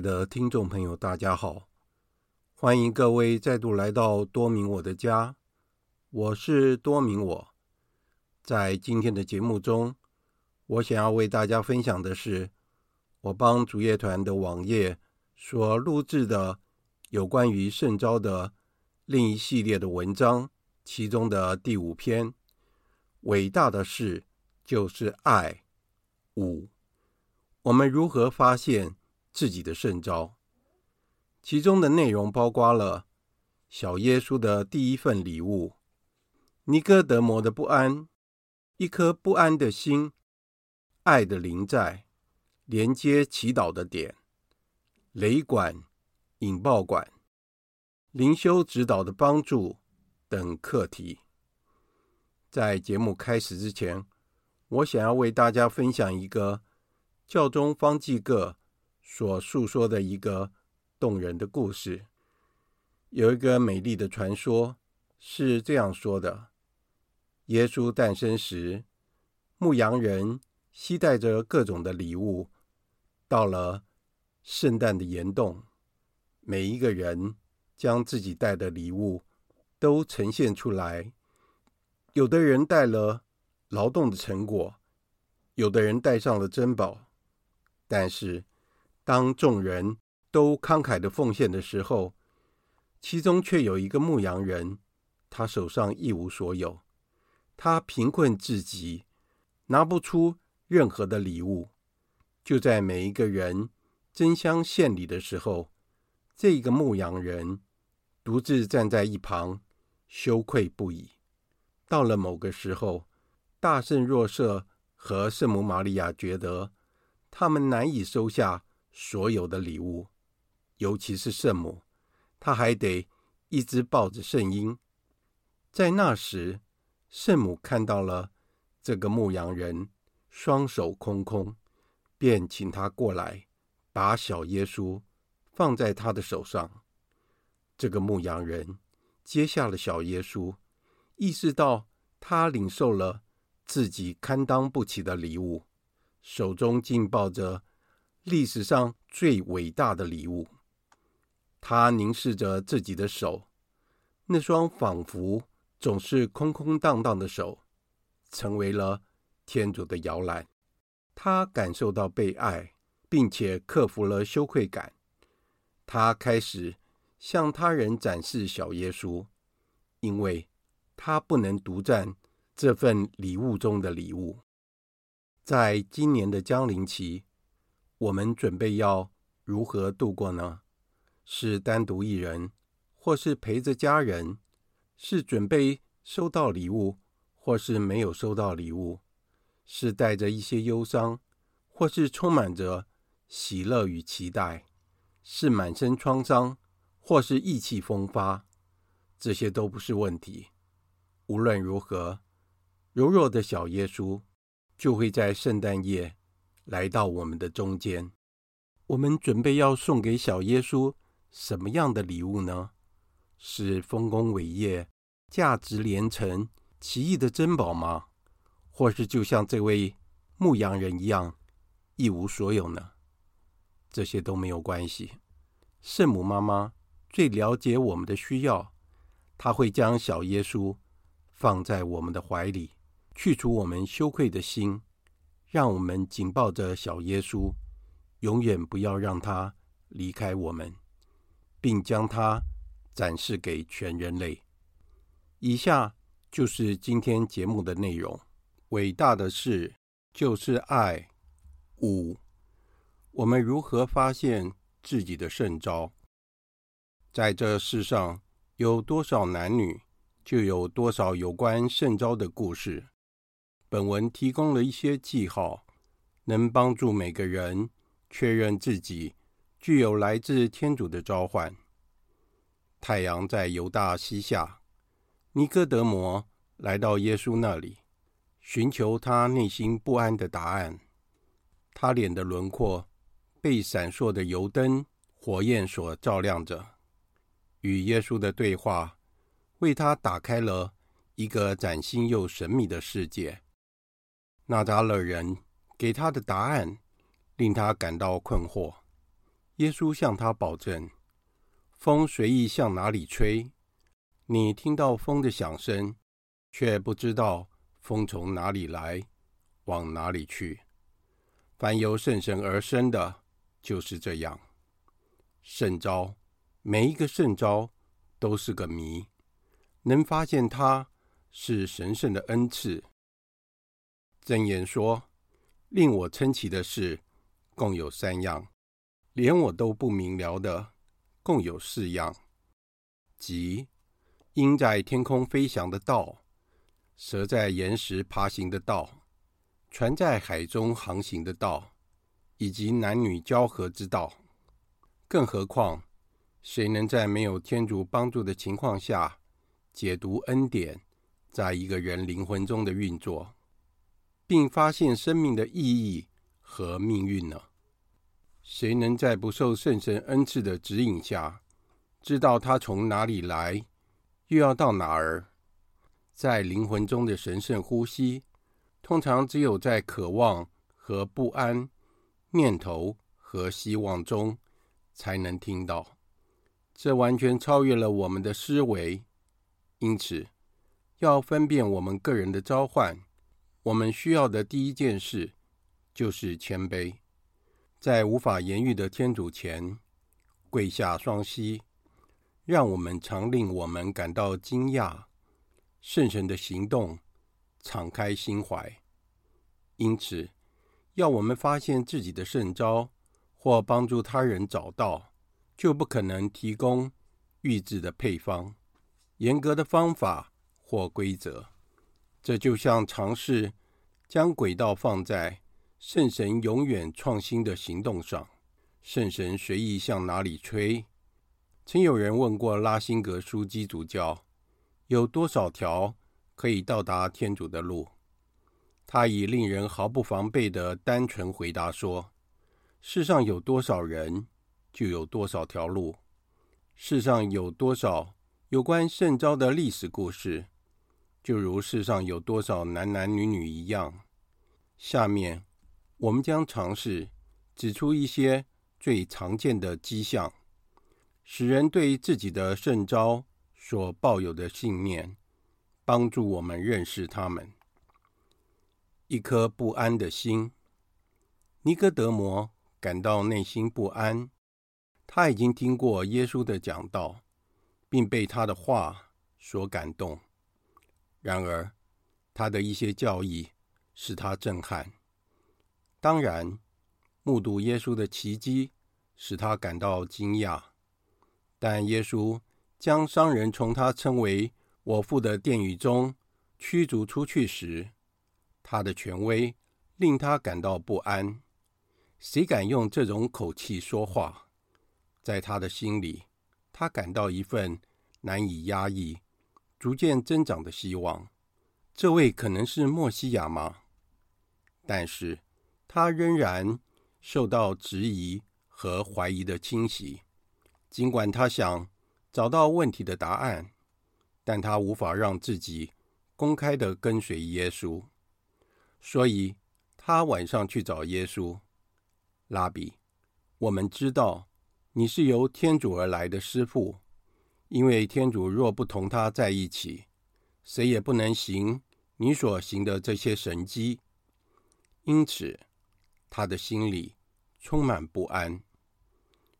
的听众朋友，大家好！欢迎各位再度来到多明我的家，我是多明我。在今天的节目中，我想要为大家分享的是我帮主业团的网页所录制的有关于圣招的另一系列的文章，其中的第五篇：伟大的事就是爱。五。我们如何发现自己的圣招？其中的内容包括了小耶稣的第一份礼物，尼哥德摩的不安，一颗不安的心，爱的灵在，连接祈祷的点，雷管、引爆管，灵修指导的帮助等课题。在节目开始之前，我想要为大家分享一个。教宗方济各所诉说的一个动人的故事，有一个美丽的传说，是这样说的：耶稣诞生时，牧羊人携带着各种的礼物，到了圣诞的岩洞，每一个人将自己带的礼物都呈现出来。有的人带了劳动的成果，有的人带上了珍宝。但是，当众人都慷慨的奉献的时候，其中却有一个牧羊人，他手上一无所有，他贫困至极，拿不出任何的礼物。就在每一个人争相献礼的时候，这个牧羊人独自站在一旁，羞愧不已。到了某个时候，大圣若瑟和圣母玛利亚觉得。他们难以收下所有的礼物，尤其是圣母，她还得一直抱着圣婴。在那时，圣母看到了这个牧羊人双手空空，便请他过来，把小耶稣放在他的手上。这个牧羊人接下了小耶稣，意识到他领受了自己堪当不起的礼物。手中竟抱着历史上最伟大的礼物，他凝视着自己的手，那双仿佛总是空空荡荡的手，成为了天主的摇篮。他感受到被爱，并且克服了羞愧感。他开始向他人展示小耶稣，因为他不能独占这份礼物中的礼物。在今年的降临期，我们准备要如何度过呢？是单独一人，或是陪着家人？是准备收到礼物，或是没有收到礼物？是带着一些忧伤，或是充满着喜乐与期待？是满身创伤，或是意气风发？这些都不是问题。无论如何，柔弱的小耶稣。就会在圣诞夜来到我们的中间。我们准备要送给小耶稣什么样的礼物呢？是丰功伟业、价值连城、奇异的珍宝吗？或是就像这位牧羊人一样一无所有呢？这些都没有关系。圣母妈妈最了解我们的需要，她会将小耶稣放在我们的怀里。去除我们羞愧的心，让我们紧抱着小耶稣，永远不要让他离开我们，并将他展示给全人类。以下就是今天节目的内容：伟大的事就是爱。五，我们如何发现自己的圣召？在这世上，有多少男女，就有多少有关圣召的故事。本文提供了一些记号，能帮助每个人确认自己具有来自天主的召唤。太阳在犹大西下，尼哥德摩来到耶稣那里，寻求他内心不安的答案。他脸的轮廓被闪烁的油灯火焰所照亮着，与耶稣的对话为他打开了一个崭新又神秘的世界。纳匝肋人给他的答案令他感到困惑。耶稣向他保证：“风随意向哪里吹，你听到风的响声，却不知道风从哪里来，往哪里去。凡由圣神而生的，就是这样。圣召，每一个圣召都是个谜，能发现它是神圣的恩赐。箴言说，令我称奇的事，共有三样。”连我都不明了的，共有四样，即鹰在天空飞翔的道，蛇在岩石爬行的道，船在海中航行的道，以及男女交合之道。更何况，谁能在没有天主帮助的情况下，解读恩典在一个人灵魂中的运作，并发现生命的意义和命运呢？谁能在不受圣神恩赐的指引下，知道他从哪里来，又要到哪儿？在灵魂中的神圣呼吸，通常只有在渴望和不安、念头和希望中才能听到。这完全超越了我们的思维。因此，要分辨我们个人的召唤，我们需要的第一件事就是谦卑。在无法言喻的天主前跪下双膝，让我们常令我们感到惊讶。圣神的行动，敞开心怀。因此，要我们发现自己的圣招，或帮助他人找到，就不可能提供预制的配方、严格的方法或规则。这就像尝试将轨道放在。圣神永远创新的行动上，圣神随意向哪里吹。曾有人问过拉辛格枢机主教，有多少条可以到达天主的路？他以令人毫不防备的单纯回答说：“世上有多少人，就有多少条路。世上有多少有关圣召的历史故事，就如世上有多少男男女女一样。”下面。我们将尝试指出一些最常见的迹象，使人对自己的圣召所抱有的信念，帮助我们认识他们。一颗不安的心，尼哥德摩感到内心不安。他已经听过耶稣的讲道，并被他的话所感动。然而，他的一些教义使他震撼。当然，目睹耶稣的奇迹使他感到惊讶，但耶稣将商人从他称为“我父”的殿宇中驱逐出去时，他的权威令他感到不安。谁敢用这种口气说话？在他的心里，他感到一份难以压抑、逐渐增长的希望。这位可能是莫西亚吗？但是。他仍然受到质疑和怀疑的侵袭，尽管他想找到问题的答案，但他无法让自己公开地跟随耶稣，所以他晚上去找耶稣。拉比，我们知道你是由天主而来的师傅，因为天主若不同他在一起，谁也不能行你所行的这些神迹。因此。他的心里充满不安。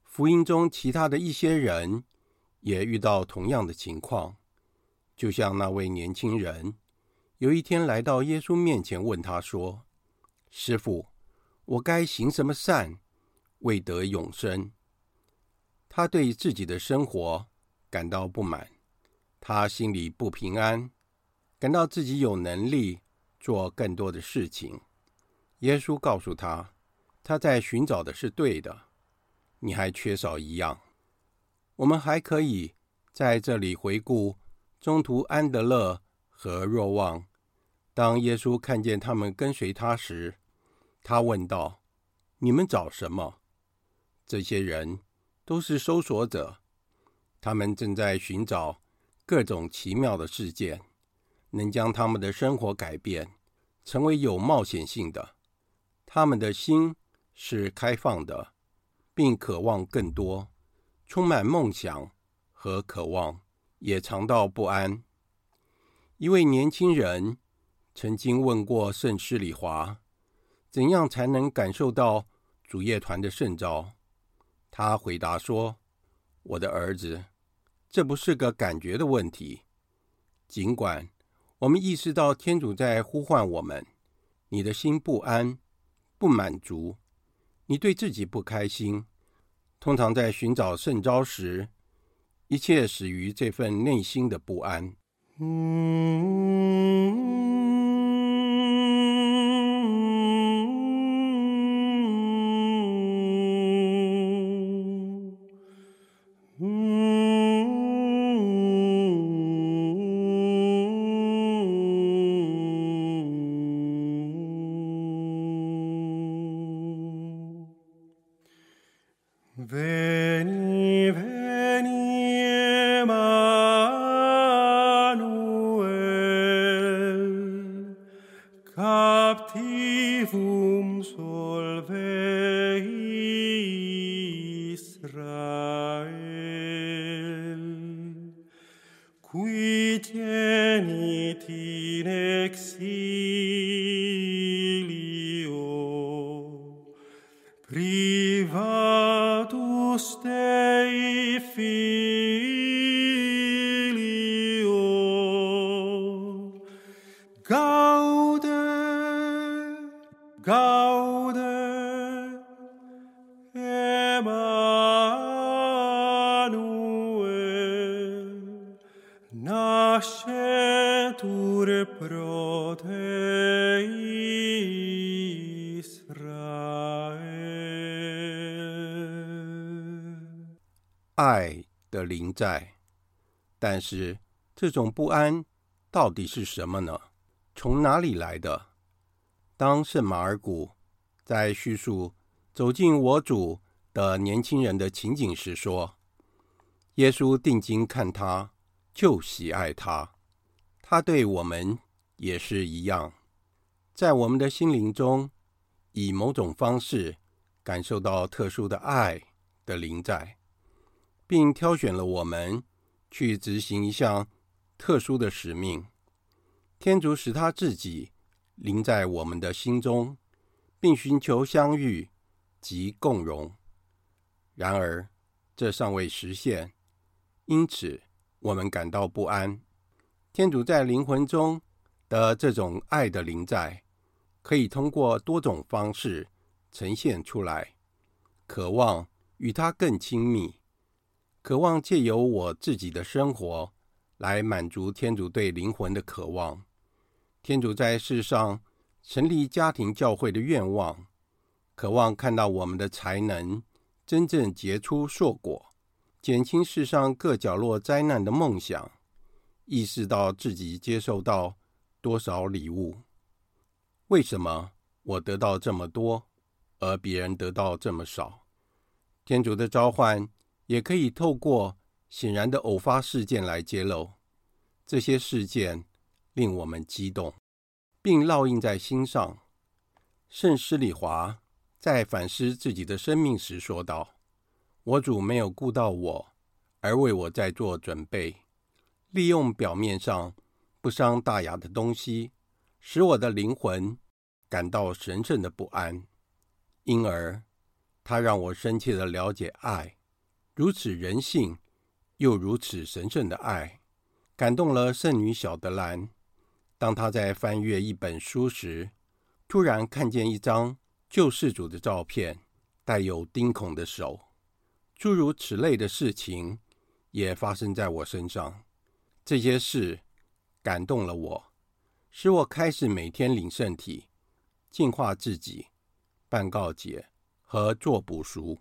福音中其他的一些人也遇到同样的情况，就像那位年轻人，有一天来到耶稣面前，问他说：“师傅，我该行什么善，为得永生？”他对自己的生活感到不满，他心里不平安，感到自己有能力做更多的事情。耶稣告诉他，他在寻找的是对的，你还缺少一样。我们还可以在这里回顾中途安德勒和若望。当耶稣看见他们跟随他时，他问道：“你们找什么？”这些人都是搜索者，他们正在寻找各种奇妙的事件，能将他们的生活改变，成为有冒险性的。他们的心是开放的，并渴望更多，充满梦想和渴望，也尝到不安。一位年轻人曾经问过圣施礼华，怎样才能感受到主乐团的圣召？他回答说：“我的儿子，这不是个感觉的问题。尽管我们意识到天主在呼唤我们，你的心不安、不满足，你对自己不开心。通常在寻找圣招时，一切始于这份内心的不安。”爱的临在，但是这种不安到底是什么呢？从哪里来的？当圣马尔谷在叙述走进我主的年轻人的情景时说：“耶稣定睛看他，就喜爱他。他对我们也是一样，在我们的心灵中，以某种方式感受到特殊的爱的临在。”并挑选了我们去执行一项特殊的使命。天主使他自己临在我们的心中，并寻求相遇及共融。然而，这尚未实现，因此我们感到不安。天主在灵魂中的这种爱的临在，可以通过多种方式呈现出来，渴望与他更亲密。渴望借由我自己的生活来满足天主对灵魂的渴望。天主在世上成立家庭教会的愿望，渴望看到我们的才能真正结出硕果，减轻世上各角落灾难的梦想，意识到自己接受到多少礼物。为什么我得到这么多，而别人得到这么少？天主的召唤。也可以透过显然的偶发事件来揭露，这些事件令我们激动，并烙印在心上。圣施礼华在反思自己的生命时说道：“我主没有顾到我，而为我在做准备，利用表面上不伤大雅的东西，使我的灵魂感到神圣的不安。因而，他让我深切的了解爱。”如此人性又如此神圣的爱，感动了圣女小德兰。当她在翻阅一本书时，突然看见一张救世主的照片，带有钉孔的手。诸如此类的事情也发生在我身上。这些事感动了我，使我开始每天领圣体、净化自己、办告解和做补赎。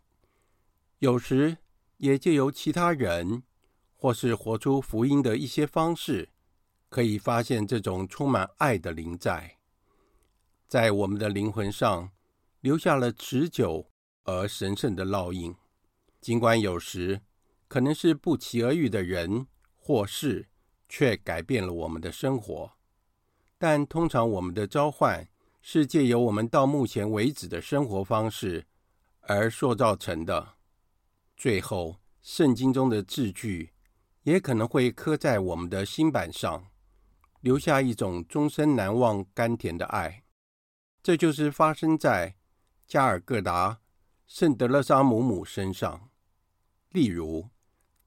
有时，也借由其他人，或是活出福音的一些方式，可以发现这种充满爱的灵在，在我们的灵魂上留下了持久而神圣的烙印。尽管有时可能是不期而遇的人或事，却改变了我们的生活，但通常我们的召唤是借由我们到目前为止的生活方式。而塑造成的。最后，圣经中的字句也可能会刻在我们的心板上，留下一种终身难忘、甘甜的爱。这就是发生在加尔各答圣德勒沙姆姆身上。例如，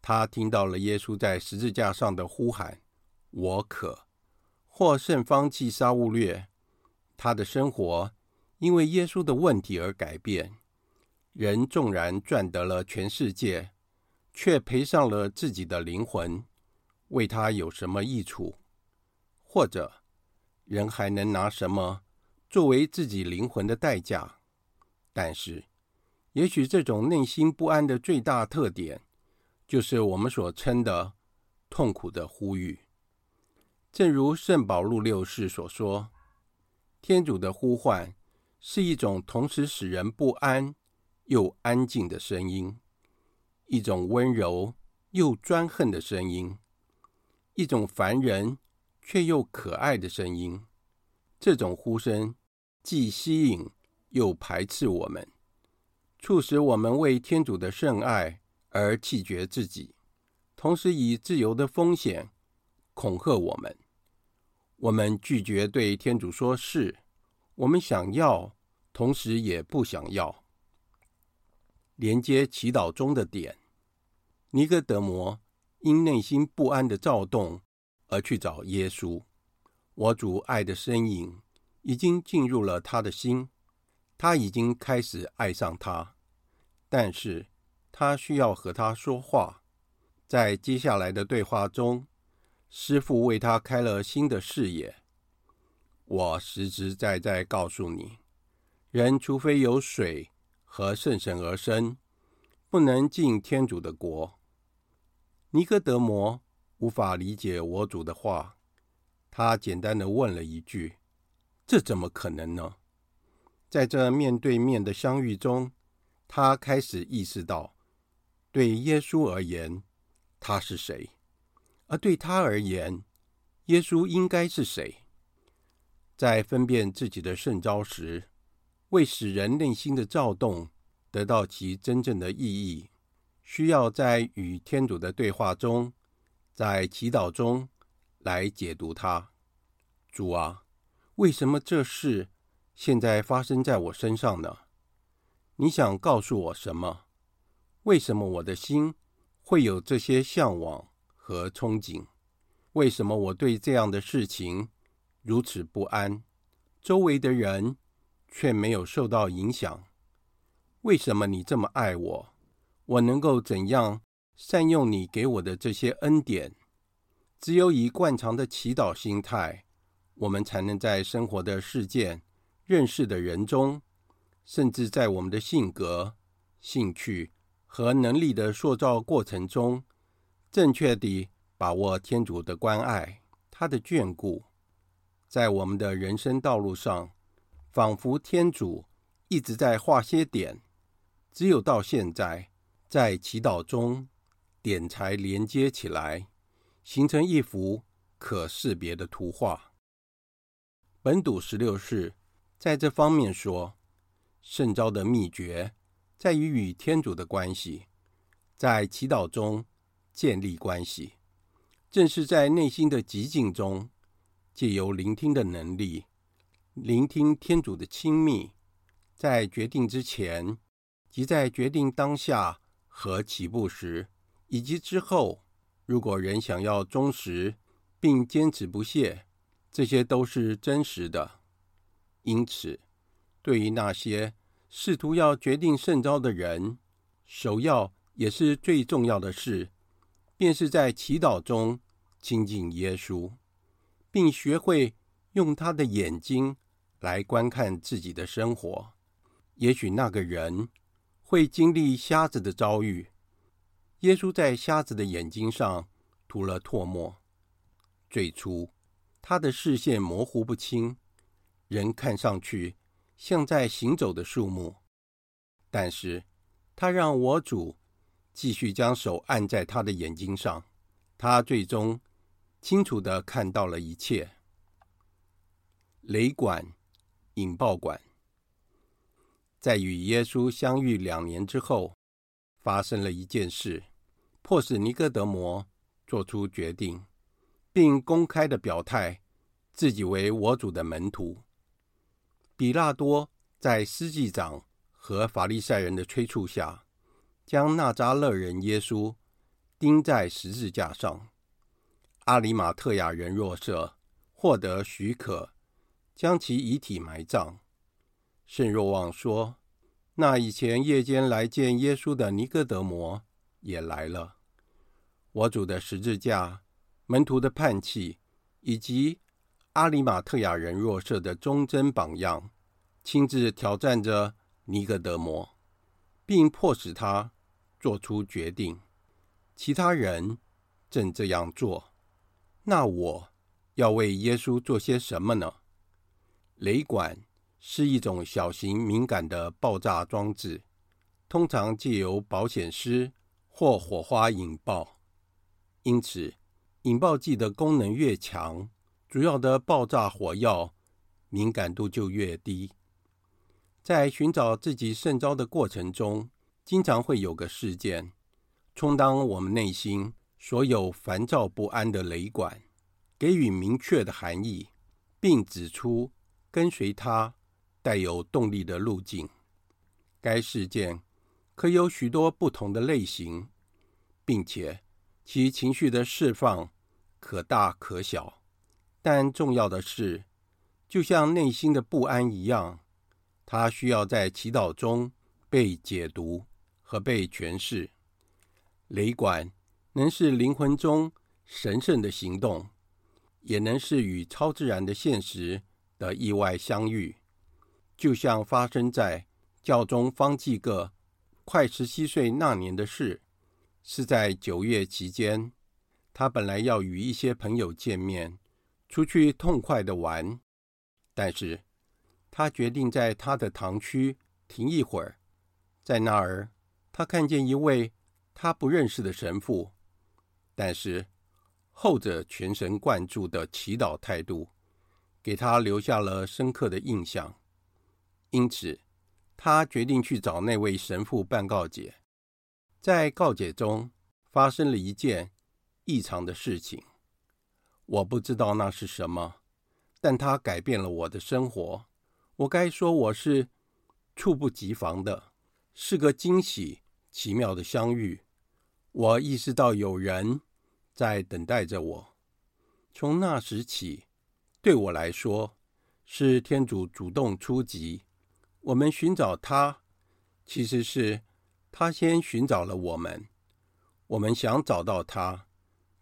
他听到了耶稣在十字架上的呼喊：“我渴。”或圣方济沙勿略，他的生活因为耶稣的问题而改变。人纵然赚得了全世界，却赔上了自己的灵魂，为他有什么益处？或者，人还能拿什么作为自己灵魂的代价？但是，也许这种内心不安的最大特点，就是我们所称的痛苦的呼吁。正如圣保禄六世所说：“天主的呼唤是一种同时使人不安。”又安静的声音，一种温柔又专横的声音，一种烦人却又可爱的声音。这种呼声既吸引又排斥我们，促使我们为天主的圣爱而弃绝自己，同时以自由的风险恐吓我们。我们拒绝对天主说是，我们想要，同时也不想要。连接祈祷中的点，尼哥德摩因内心不安的躁动而去找耶稣。我主爱的身影已经进入了他的心，他已经开始爱上他，但是他需要和他说话。在接下来的对话中，师父为他开了新的视野。我实实在在告诉你，人除非有水和圣神而生，不能进天主的国。尼哥德摩无法理解我主的话，他简单的问了一句：“这怎么可能呢？”在这面对面的相遇中，他开始意识到，对耶稣而言，他是谁；而对他而言，耶稣应该是谁。在分辨自己的圣召时，为使人内心的躁动得到其真正的意义，需要在与天主的对话中，在祈祷中来解读它。主啊，为什么这事现在发生在我身上呢？你想告诉我什么？为什么我的心会有这些向往和憧憬？为什么我对这样的事情如此不安？周围的人。却没有受到影响。为什么你这么爱我？我能够怎样善用你给我的这些恩典？只有以惯常的祈祷心态，我们才能在生活的事件、认识的人中，甚至在我们的性格、兴趣和能力的塑造过程中，正确地把握天主的关爱、他的眷顾，在我们的人生道路上。仿佛天主一直在画些点，只有到现在，在祈祷中，点才连接起来，形成一幅可识别的图画。本笃十六世在这方面说，圣召的秘诀在于与天主的关系，在祈祷中建立关系，正是在内心的寂静中，借由聆听的能力。聆听天主的亲密，在决定之前，即在决定当下和起步时，以及之后，如果人想要忠实并坚持不懈，这些都是真实的。因此，对于那些试图要决定圣召的人，首要也是最重要的事，便是在祈祷中亲近耶稣，并学会用他的眼睛。来观看自己的生活，也许那个人会经历瞎子的遭遇。耶稣在瞎子的眼睛上涂了唾沫。最初，他的视线模糊不清，人看上去像在行走的树木。但是，他让我主继续将手按在他的眼睛上，他最终清楚地看到了一切。雷管。引爆管，在与耶稣相遇两年之后，发生了一件事，迫使尼哥德摩做出决定，并公开的表态自己为我主的门徒。比拉多在司祭长和法利赛人的催促下，将纳扎勒人耶稣钉在十字架上。阿里马特亚人若瑟获得许可，将其遗体埋葬。圣若望说：“那以前夜间来见耶稣的尼哥德摩也来了。我主的十字架、门徒的叛弃，以及阿里马特亚人若瑟的忠贞榜样，亲自挑战着尼哥德摩，并迫使他做出决定。其他人正这样做，那我要为耶稣做些什么呢？”雷管是一种小型敏感的爆炸装置，通常借由保险丝或火花引爆。因此，引爆剂的功能越强，主要的爆炸火药敏感度就越低。在寻找自己圣招的过程中，经常会有个事件，充当我们内心所有烦躁不安的雷管，给予明确的含义，并指出。跟随他带有动力的路径。该事件可有许多不同的类型，并且其情绪的释放可大可小。但重要的是，就像内心的不安一样，它需要在祈祷中被解读和被诠释。雷管能是灵魂中神圣的行动，也能是与超自然的现实的意外相遇，就像发生在教宗方济各快十七岁那年的事。是在九月期间，他本来要与一些朋友见面，出去痛快的玩，但是他决定在他的堂区停一会儿。在那儿，他看见一位他不认识的神父，但是后者全神贯注的祈祷态度。给他留下了深刻的印象，因此他决定去找那位神父办告解。在告解中发生了一件异常的事情，我不知道那是什么，但它改变了我的生活。我该说我是猝不及防的，是个惊喜、奇妙的相遇。我意识到有人在等待着我。从那时起。对我来说，是天主主动出击。我们寻找他，其实是他先寻找了我们。我们想找到他，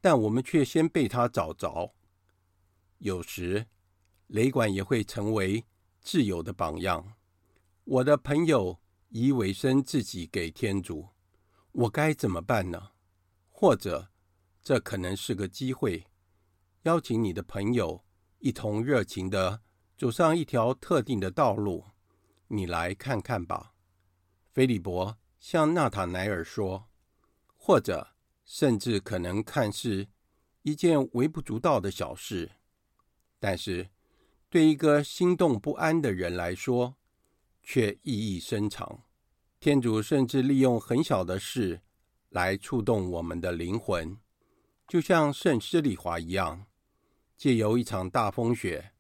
但我们却先被他找着。有时，雷管也会成为挚友的榜样。我的朋友已委身自己给天主，我该怎么办呢？或者，这可能是个机会，邀请你的朋友。一同热情地走上一条特定的道路，你来看看吧。菲利伯向纳塔乃耳说，或者甚至可能看似一件微不足道的小事，但是对一个心动不安的人来说，却意义深长。天主甚至利用很小的事来触动我们的灵魂，就像圣施礼华一样。借由一场大风雪，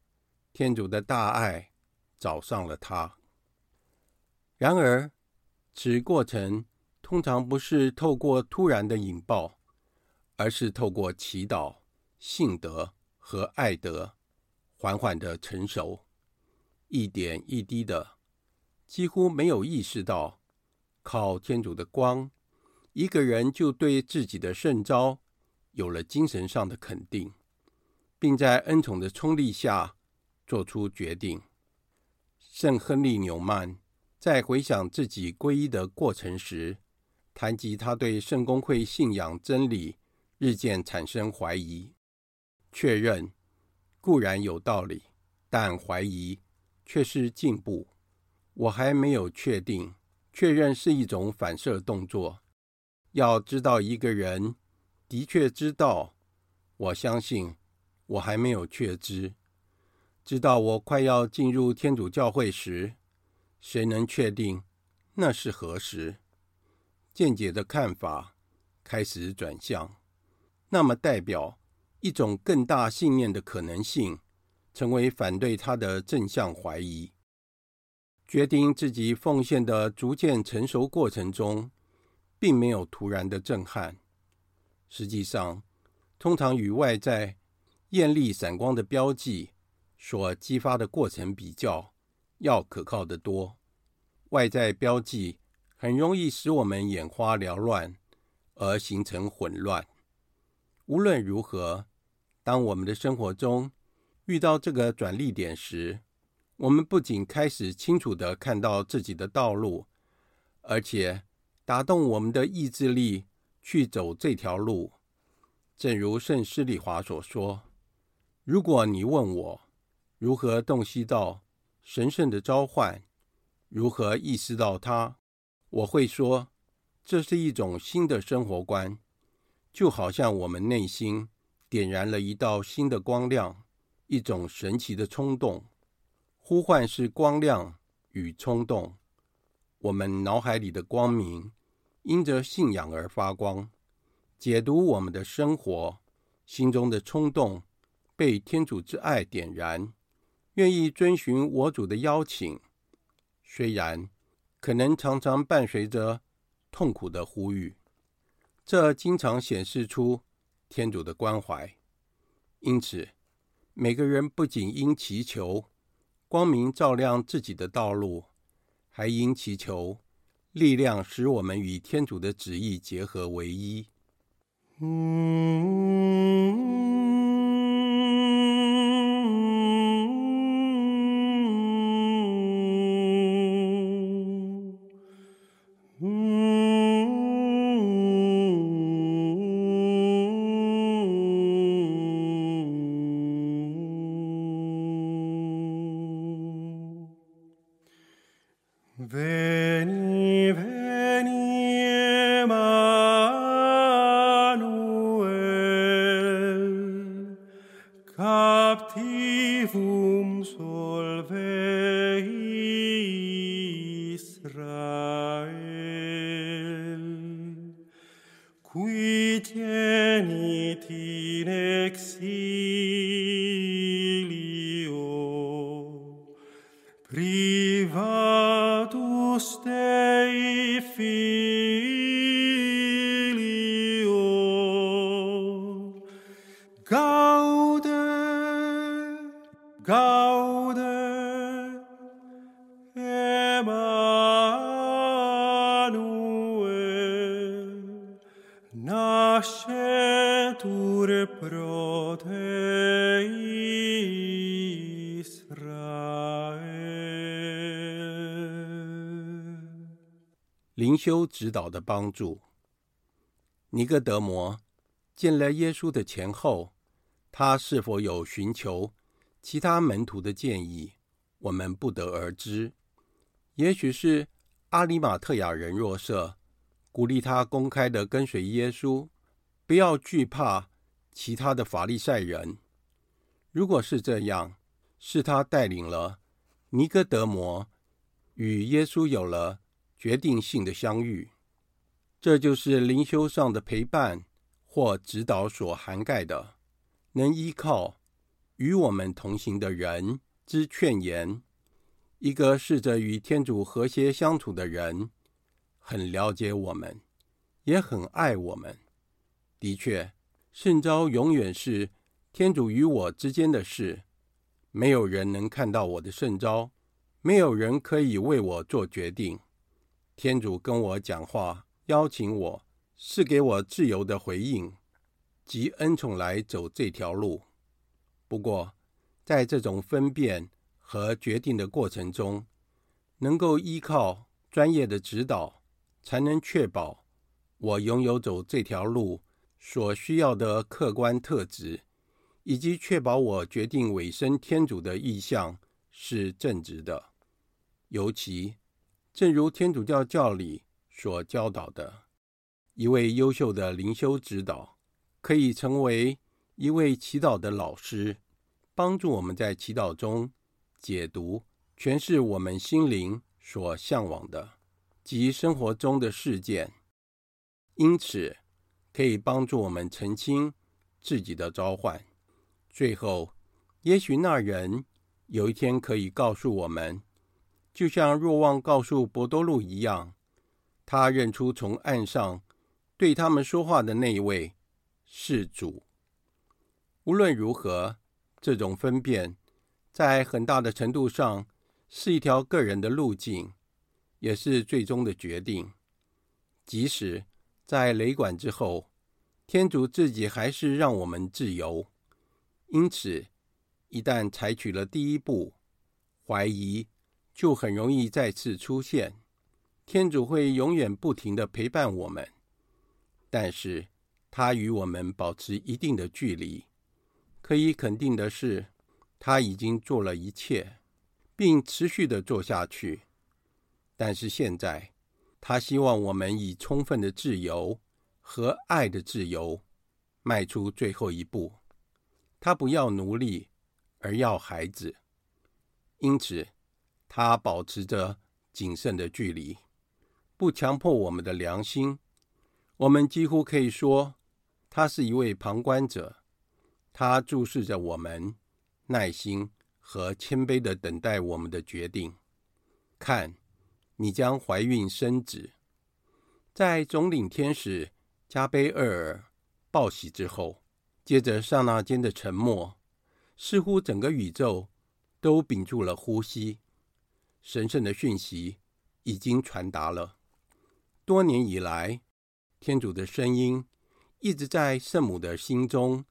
天主的大爱找上了他。然而，此过程通常不是透过突然的引爆，而是透过祈祷、信德和爱德，缓缓的成熟，一点一滴的，几乎没有意识到，靠天主的光，一个人就对自己的圣召有了精神上的肯定。并在恩宠的冲力下做出决定。圣亨利·纽曼在回想自己皈依的过程时，谈及他对圣公会信仰真理日渐产生怀疑，确认固然有道理，但怀疑却是进步。我还没有确定，确认是一种反射动作。要知道一个人的确知道，我相信。我还没有确知，直到我快要进入天主教会时，谁能确定那是何时？见解的看法开始转向，那么代表一种更大信念的可能性，成为反对他的正向怀疑。决定自己奉献的逐渐成熟过程中，并没有突然的震撼。实际上，通常与外在艳丽闪光的标记所激发的过程比较，要可靠得多。外在标记很容易使我们眼花缭乱，而形成混乱。无论如何，当我们的生活中遇到这个转捩点时，我们不仅开始清楚地看到自己的道路，而且打动我们的意志力去走这条路。正如圣施礼华所说：“如果你问我如何洞悉到神圣的召唤，如何意识到它，我会说，这是一种新的生活观，就好像我们内心点燃了一道新的光亮，一种神奇的冲动。”呼唤是光亮与冲动，我们脑海里的光明因着信仰而发光。解读我们的生活，心中的冲动被天主之爱点燃，愿意遵循我主的邀请，虽然可能常常伴随着痛苦的呼吁，这经常显示出天主的关怀。因此，每个人不仅应祈求。光明照亮自己的道路，还应祈求力量，使我们与天主的旨意结合为一。嗯灵修指导的帮助。尼哥德摩见了耶稣的前后，他是否有寻求其他门徒的建议，我们不得而知。也许是阿里马特亚人若瑟鼓励他公开地跟随耶稣，不要惧怕其他的法利赛人。如果是这样，是他带领了尼哥德摩与耶稣有了。决定性的相遇，这就是灵修上的陪伴或指导所涵盖的，能依靠与我们同行的人之劝言。一个试着与天主和谐相处的人，很了解我们，也很爱我们。的确，圣召永远是天主与我之间的事，没有人能看到我的圣召，没有人可以为我做决定。天主跟我讲话，邀请我，是给我自由的回应，及恩宠来走这条路。不过，在这种分辨和决定的过程中，能够依靠专业的指导，才能确保我拥有走这条路所需要的客观特质，以及确保我决定委身天主的意向是正直的，尤其。正如天主教教理所教导的，一位优秀的灵修指导可以成为一位祈祷的老师，帮助我们在祈祷中解读、诠释我们心灵所向往的及生活中的事件，因此可以帮助我们澄清自己的召唤。最后，也许那人有一天可以告诉我们，就像若望告诉伯多禄一样，他认出从岸上对他们说话的那一位是主。无论如何，这种分辨在很大的程度上是一条个人的路径，也是最终的决定。即使在雷管之后，天主自己还是让我们自由。因此，一旦采取了第一步，怀疑就很容易再次出现。天主会永远不停地陪伴我们，但是他与我们保持一定的距离。可以肯定的是，他已经做了一切，并持续地做下去。但是现在，他希望我们以充分的自由和爱的自由，迈出最后一步。他不要奴隶，而要孩子。因此，他保持着谨慎的距离，不强迫我们的良心。我们几乎可以说，他是一位旁观者。他注视着我们，耐心和谦卑地等待我们的决定。看，你将怀孕生子。在总领天使加贝厄尔报喜之后，接着刹那间的沉默，似乎整个宇宙都屏住了呼吸。神圣的讯息已经传达了。多年以来，天主的声音一直在圣母的心中。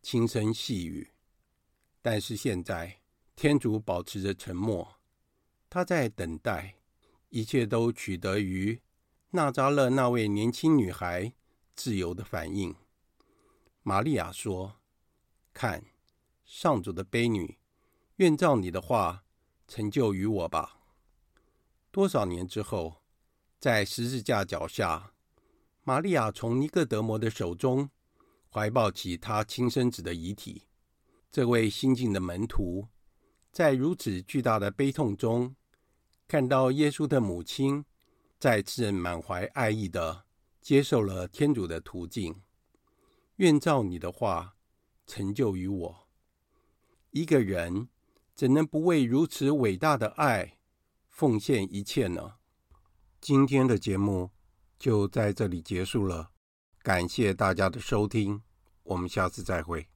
轻声细语，但是现在天主保持着沉默，他在等待，一切都取得于纳扎勒那位年轻女孩自由的反应。玛利亚说：“看，上主的悲女，愿照你的话成就于我吧。”多少年之后，在十字架脚下，玛利亚从尼各德摩的手中。怀抱起他亲生子的遗体，这位新晋的门徒，在如此巨大的悲痛中，看到耶稣的母亲再次满怀爱意的接受了天主的途径。愿照你的话成就于我。一个人怎能不为如此伟大的爱奉献一切呢？今天的节目就在这里结束了。感谢大家的收听，我们下次再会。